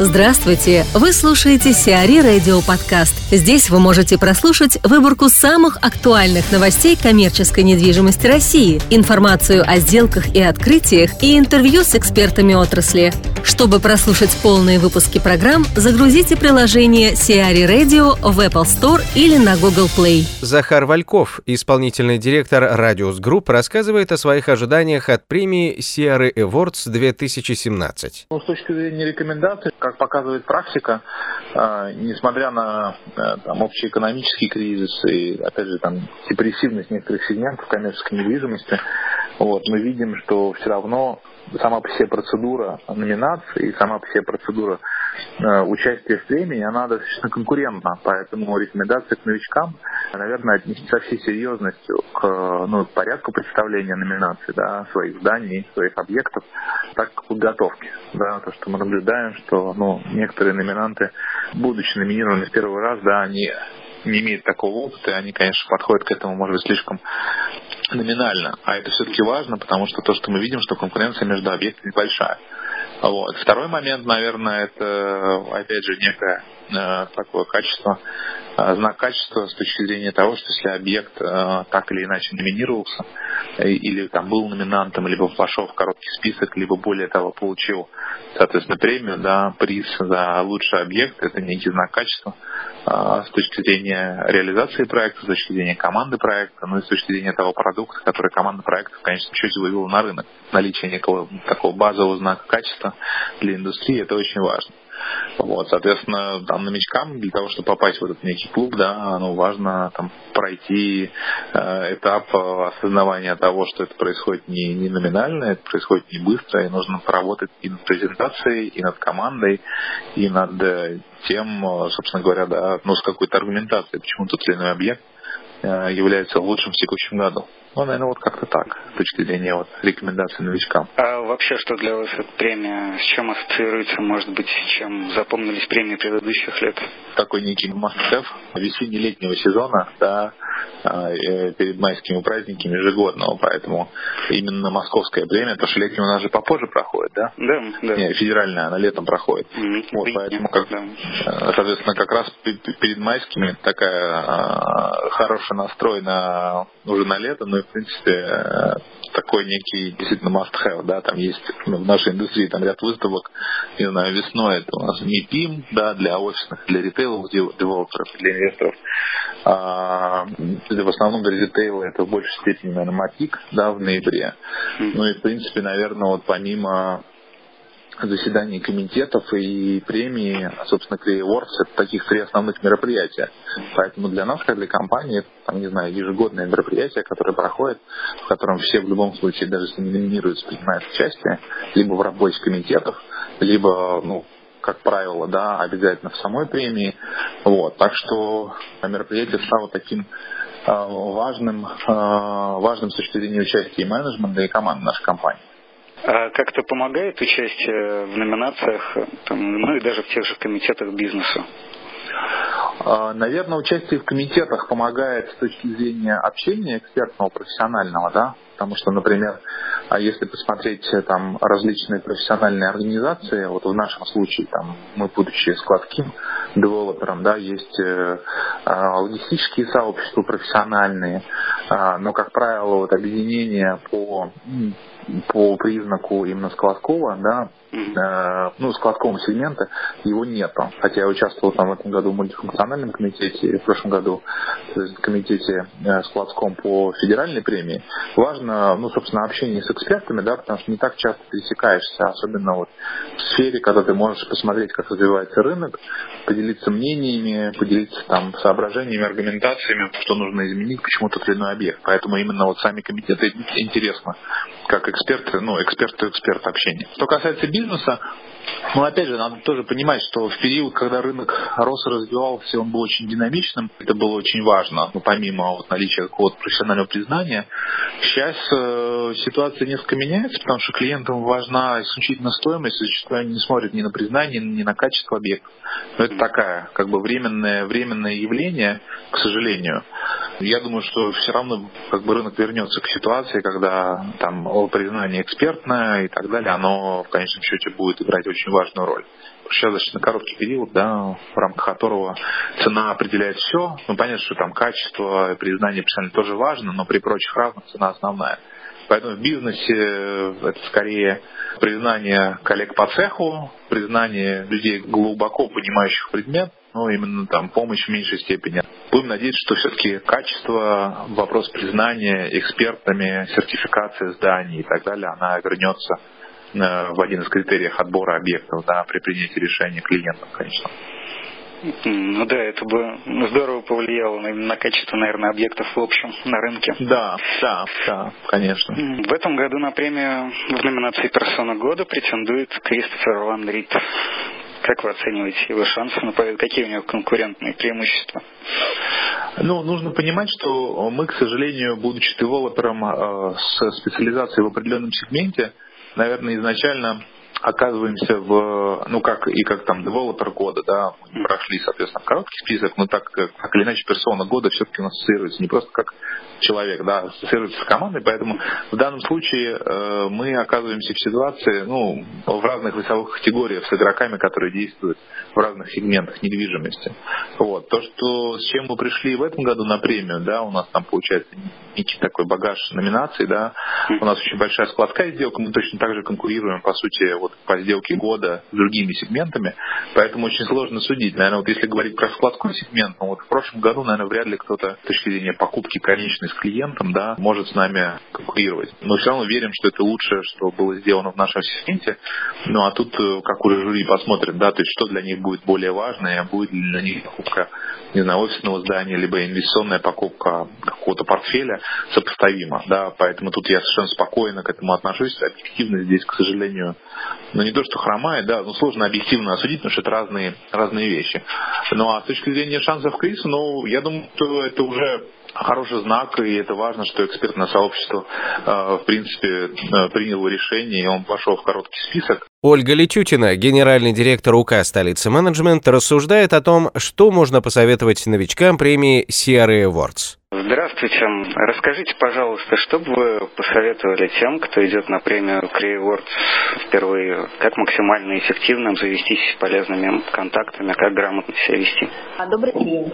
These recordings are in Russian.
Здравствуйте! Вы слушаете Сиари Радио Подкаст. Здесь вы можете прослушать выборку самых актуальных новостей коммерческой недвижимости России, информацию о сделках и открытиях и интервью с экспертами отрасли. Чтобы прослушать полные выпуски программ, загрузите приложение Сиари Radio в Apple Store или на Google Play. Захар Вальков, исполнительный директор Radius Group, рассказывает о своих ожиданиях от премии Сиары Awards 2017. Ну, с точки зрения рекомендаций, как показывает практика, э, несмотря на э, там, общеэкономический кризис и, опять же, там, депрессивность некоторых сегментов коммерческой недвижимости, вот, мы видим, что все равно сама по себе процедура номинации и сама по себе процедура э, участия в премии, она достаточно конкурентна. Поэтому рекомендации к новичкам, наверное, отнести со всей серьезностью к ну, порядку представления номинаций, да, своих зданий, своих объектов, так к подготовке. Да, то, что мы наблюдаем, что ну, некоторые номинанты, будучи номинированы в первый раз, да, они не имеют такого опыта, и они, конечно, подходят к этому, может быть, слишком номинально. А это все-таки важно, потому что то, что мы видим, что конкуренция между объектами большая. Вот. Второй момент, наверное, это, опять же, некое э, такое качество, э, знак качества с точки зрения того, что если объект э, так или иначе номинировался, или там был номинантом, либо вошел в короткий список, либо более того получил, соответственно, премию, да, приз за лучший объект, это некий знак качества с точки зрения реализации проекта, с точки зрения команды проекта, ну и с точки зрения того продукта, который команда проекта в конечном счете вывела на рынок. Наличие некого такого базового знака качества для индустрии, это очень важно. Вот, соответственно, там новичкам для того, чтобы попасть в этот некий клуб, да, ну, важно там пройти э, этап осознавания того, что это происходит не, не номинально, это происходит не быстро, и нужно поработать и над презентацией, и над командой, и над э, тем, э, собственно говоря, да, ну, с какой-то аргументацией, почему тот или иной объект э, является лучшим в текущем году. Ну, наверное, вот как-то так, с точки зрения вот, рекомендаций новичкам. А вообще, что для вас эта премия, с чем ассоциируется, может быть, чем запомнились премии предыдущих лет? Такой некий must-have весенне-летнего сезона, да, э, перед майскими праздниками ежегодного, поэтому именно московская премия, потому что летняя у нас же попозже проходит, да? Да, да. Не, федеральная, она летом проходит. Mm-hmm. Вот, поэтому, как, да. Э, соответственно, как раз перед майскими такая а, хороший настрой на, уже на лето, но и в принципе, э, такой некий действительно must-have, да, там есть ну, в нашей индустрии там ряд выставок, не знаю, весной это у нас МИПИМ, да, для офисных, для ритейловых девелоперов, для инвесторов. А, в основном для ритейла это в большей степени, наверное, МАТИК, да, в ноябре. Ну и, в принципе, наверное, вот помимо заседаний комитетов и премии, собственно, Clay Awards, это таких три основных мероприятия. Поэтому для нас, как для компании, это, там, не знаю, ежегодное мероприятие, которое проходит, в котором все в любом случае, даже если не номинируются, принимают участие, либо в работе комитетов, либо, ну, как правило, да, обязательно в самой премии. Вот. Так что мероприятие стало таким а, важным, а, важным с точки зрения участия и менеджмента, и команды нашей компании. А как-то помогает участие в номинациях, там, ну и даже в тех же комитетах бизнеса? А, Наверное, участие в комитетах помогает с точки зрения общения экспертного, профессионального, да, потому что, например, а если посмотреть э, там различные профессиональные организации, вот в нашем случае, там, мы, будучи складским девелопером, да, есть э, а, логистические сообщества профессиональные, а, но, как правило, вот объединения по по признаку именно складского, да, э, ну, складского сегмента, его нету. Хотя я участвовал там в этом году в мультифункциональном комитете, в прошлом году в комитете э, складском по федеральной премии. Важно, ну, собственно, общение с экспертами, да, потому что не так часто пересекаешься, особенно вот в сфере, когда ты можешь посмотреть, как развивается рынок, поделиться мнениями, поделиться там соображениями, аргументациями, что нужно изменить, почему тот или иной объект. Поэтому именно вот сами комитеты интересно, как эксперты, ну, эксперт-эксперт общения. Что касается бизнеса, ну, опять же, надо тоже понимать, что в период, когда рынок рос и развивался, он был очень динамичным, это было очень важно, ну, помимо вот наличия какого-то профессионального признания. Сейчас э, ситуация несколько меняется, потому что клиентам важна исключительно стоимость, зачастую они не смотрят ни на признание, ни на качество объекта. Но это такая, как бы временное, временное явление, к сожалению. Я думаю, что все равно как бы рынок вернется к ситуации, когда там признание экспертное и так далее, оно в конечном счете будет играть очень важную роль. Сейчас достаточно короткий период, да, в рамках которого цена определяет все. Ну, понятно, что там качество, признание профессионально тоже важно, но при прочих равных цена основная. Поэтому в бизнесе это скорее признание коллег по цеху, признание людей глубоко понимающих предмет, ну, именно там помощь в меньшей степени. Будем надеяться, что все-таки качество, вопрос признания экспертами, сертификация зданий и так далее, она вернется э, в один из критериев отбора объектов да, при принятии решения клиентам, конечно. Ну да, это бы здорово повлияло на, на качество, наверное, объектов в общем на рынке. Да, да, да, конечно. В этом году на премию в номинации «Персона года» претендует Кристофер Ван Рид. Как вы оцениваете его шансы на победу? Какие у него конкурентные преимущества? Ну, нужно понимать, что мы, к сожалению, будучи девелопером э, с специализацией в определенном сегменте, наверное, изначально оказываемся в, ну как и как там девелопер года, да, мы прошли, соответственно, короткий список, но так, как или иначе персона года все-таки у нас ассоциируется не просто как человек, да, ассоциируется с командой, поэтому в данном случае э, мы оказываемся в ситуации, ну, в разных весовых категориях с игроками, которые действуют в разных сегментах недвижимости. Вот. То, что с чем мы пришли в этом году на премию, да, у нас там получается некий такой багаж номинаций, да, у нас очень большая складская сделка, мы точно так же конкурируем, по сути, вот по сделке года с другими сегментами, поэтому очень сложно судить. Наверное, вот если говорить про складской сегмент, ну вот в прошлом году, наверное, вряд ли кто-то с точки зрения покупки конечной с клиентом, да, может с нами конкурировать. Но все равно верим, что это лучшее, что было сделано в нашем сегменте. Ну а тут, э, как уже жюри посмотрит, да, то есть что для них будет более важно, будет ли для них покупка, не знаю, офисного здания, либо инвестиционная покупка какого-то портфеля сопоставима, да, поэтому тут я совершенно спокойно к этому отношусь. Объективность здесь, к сожалению, ну не то, что хромает, да, но сложно объективно осудить, потому что это разные, разные вещи. Ну а с точки зрения шансов кризиса, ну, я думаю, что это уже хороший знак, и это важно, что экспертное сообщество, э, в принципе, э, приняло решение, и он пошел в короткий список. Ольга Летютина, генеральный директор УК «Столицы менеджмент», рассуждает о том, что можно посоветовать новичкам премии CRA Awards. Здравствуйте. Расскажите, пожалуйста, что бы вы посоветовали тем, кто идет на премию Creawords впервые, как максимально эффективно завестись полезными контактами, как грамотно себя вести? А, добрый день.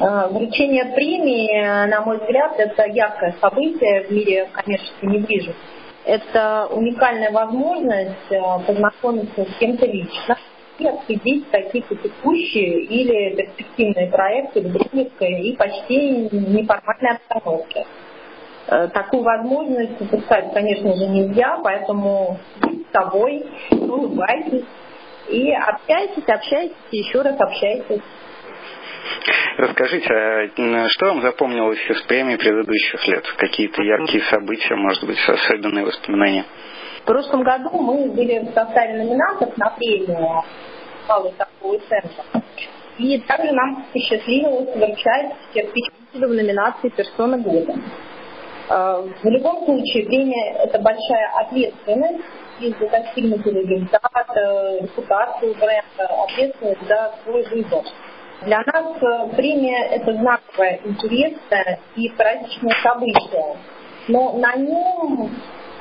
А, вручение премии, на мой взгляд, это яркое событие в мире коммерческой недвижимости. Это уникальная возможность а, познакомиться с кем-то лично, и обсудить какие-то текущие или перспективные проекты в близкой и почти неформальной обстановке. Э, такую возможность упускать, конечно же, нельзя, поэтому с собой, улыбайтесь и общайтесь, общайтесь, еще раз общайтесь. Расскажите, а что вам запомнилось из премии предыдущих лет? Какие-то яркие события, может быть, особенные воспоминания? В прошлом году мы были в составе номинантов на премию малый торговый центр. И также нам посчастливилось вручать победителю в номинации «Персона года». А, в любом случае, премия – это большая ответственность из-за достигнутого результата, репутацию бренда, ответственность за свой выбор. Для нас э, премия – это знаковое, интересное и праздничное событие. Но на нем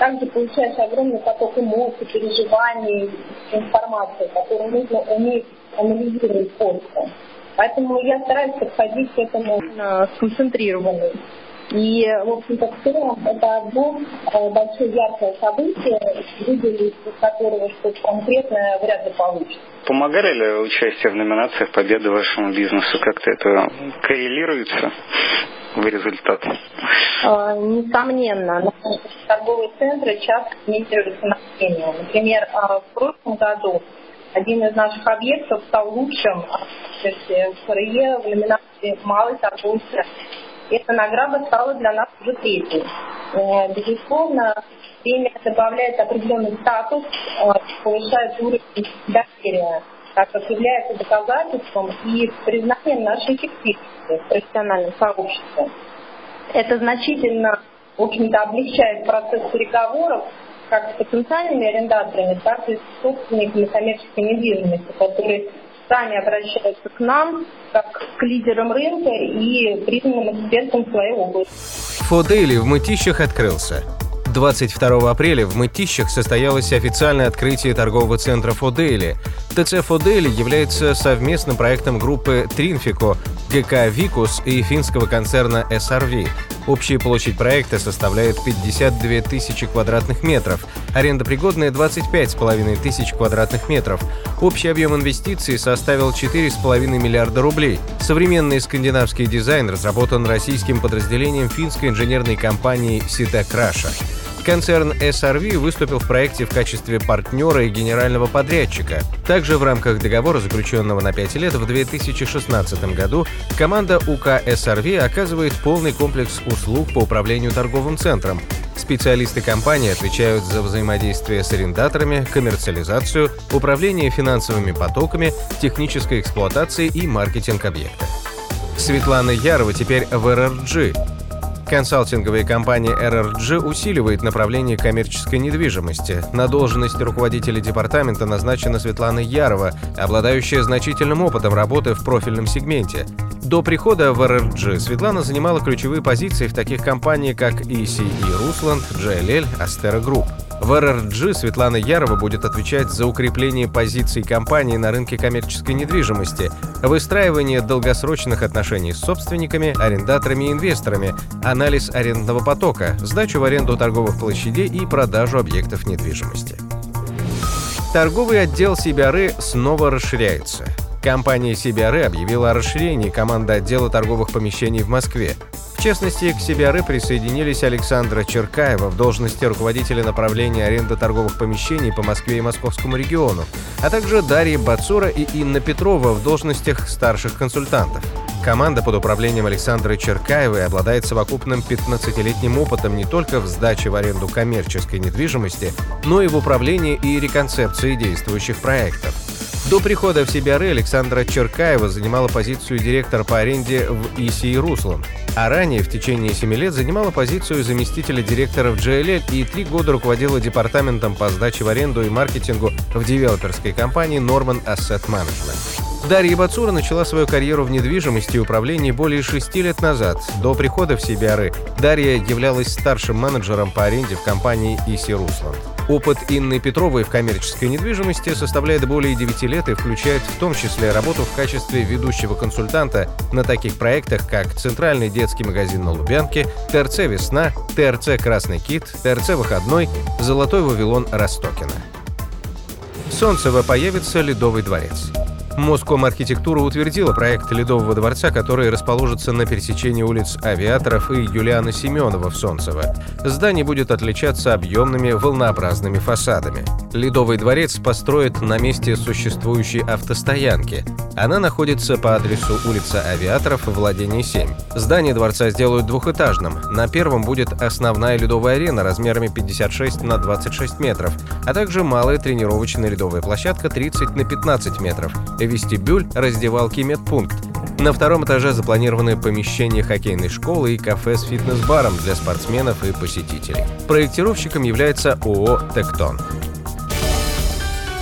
также получаешь огромный поток эмоций, переживаний, информации, которую нужно уметь анализировать после. Поэтому я стараюсь подходить к этому сконцентрированно. И, в общем-то, в целом это одно э, большое яркое событие, выделить из которого что-то конкретное вряд ли получится. Помогали ли участие в номинациях победы вашему бизнесу? Как-то это коррелируется? в результат? А, несомненно. Торговые центры часто имитируются на премию. Например, а, в прошлом году один из наших объектов стал лучшим в ФРЕ в номинации «Малый торговый центр». Эта награда стала для нас уже третьей. Э, безусловно, премия добавляет определенный статус, э, повышает уровень доверия так как является доказательством и признанием нашей эффективности в профессиональном сообществе. Это значительно, в общем-то, облегчает процесс переговоров как с потенциальными арендаторами, так и с собственниками коммерческой недвижимости, которые сами обращаются к нам, как к лидерам рынка и признанным экспертам своей области. Фодейли в Мытищах открылся. 22 апреля в Мытищах состоялось официальное открытие торгового центра «Фодейли». ТЦ «Фодейли» является совместным проектом группы «Тринфико», ГК «Викус» и финского концерна SRV. Общая площадь проекта составляет 52 тысячи квадратных метров, аренда пригодная 25,5 тысяч квадратных метров. Общий объем инвестиций составил 4,5 миллиарда рублей. Современный скандинавский дизайн разработан российским подразделением финской инженерной компании «Ситек Раша». Концерн SRV выступил в проекте в качестве партнера и генерального подрядчика. Также в рамках договора, заключенного на 5 лет в 2016 году, команда УК SRV оказывает полный комплекс услуг по управлению торговым центром. Специалисты компании отвечают за взаимодействие с арендаторами, коммерциализацию, управление финансовыми потоками, технической эксплуатацией и маркетинг объекта. Светлана Ярова теперь в РРГ, Консалтинговая компания RRG усиливает направление коммерческой недвижимости. На должность руководителя департамента назначена Светлана Ярова, обладающая значительным опытом работы в профильном сегменте. До прихода в RRG Светлана занимала ключевые позиции в таких компаниях, как ECE Русланд, JLL, Astera Group. В РРГ Светлана Ярова будет отвечать за укрепление позиций компании на рынке коммерческой недвижимости, выстраивание долгосрочных отношений с собственниками, арендаторами и инвесторами, анализ арендного потока, сдачу в аренду торговых площадей и продажу объектов недвижимости. Торговый отдел Сибиары снова расширяется. Компания CBRE объявила о расширении команды отдела торговых помещений в Москве. В частности, к CBRE присоединились Александра Черкаева в должности руководителя направления аренды торговых помещений по Москве и Московскому региону, а также Дарья Бацура и Инна Петрова в должностях старших консультантов. Команда под управлением Александры Черкаевой обладает совокупным 15-летним опытом не только в сдаче в аренду коммерческой недвижимости, но и в управлении и реконцепции действующих проектов. До прихода в CBRE Александра Черкаева занимала позицию директора по аренде в ИСИ «Руслан», а ранее в течение 7 лет занимала позицию заместителя директора в JLL и три года руководила департаментом по сдаче в аренду и маркетингу в девелоперской компании Norman Asset Management. Дарья Бацура начала свою карьеру в недвижимости и управлении более шести лет назад. До прихода в CBRE Дарья являлась старшим менеджером по аренде в компании «Иси Русланд». Опыт Инны Петровой в коммерческой недвижимости составляет более 9 лет и включает в том числе работу в качестве ведущего консультанта на таких проектах, как Центральный детский магазин на Лубянке, ТРЦ «Весна», ТРЦ «Красный кит», ТРЦ «Выходной», «Золотой Вавилон» Ростокина. Солнцево появится Ледовый дворец. Моском архитектура утвердила проект Ледового дворца, который расположится на пересечении улиц Авиаторов и Юлиана Семенова в Солнцево. Здание будет отличаться объемными волнообразными фасадами. Ледовый дворец построят на месте существующей автостоянки. Она находится по адресу улица Авиаторов, владение 7. Здание дворца сделают двухэтажным. На первом будет основная ледовая арена размерами 56 на 26 метров, а также малая тренировочная ледовая площадка 30 на 15 метров, вестибюль, раздевалки и медпункт. На втором этаже запланированы помещения хоккейной школы и кафе с фитнес-баром для спортсменов и посетителей. Проектировщиком является ООО «Тектон».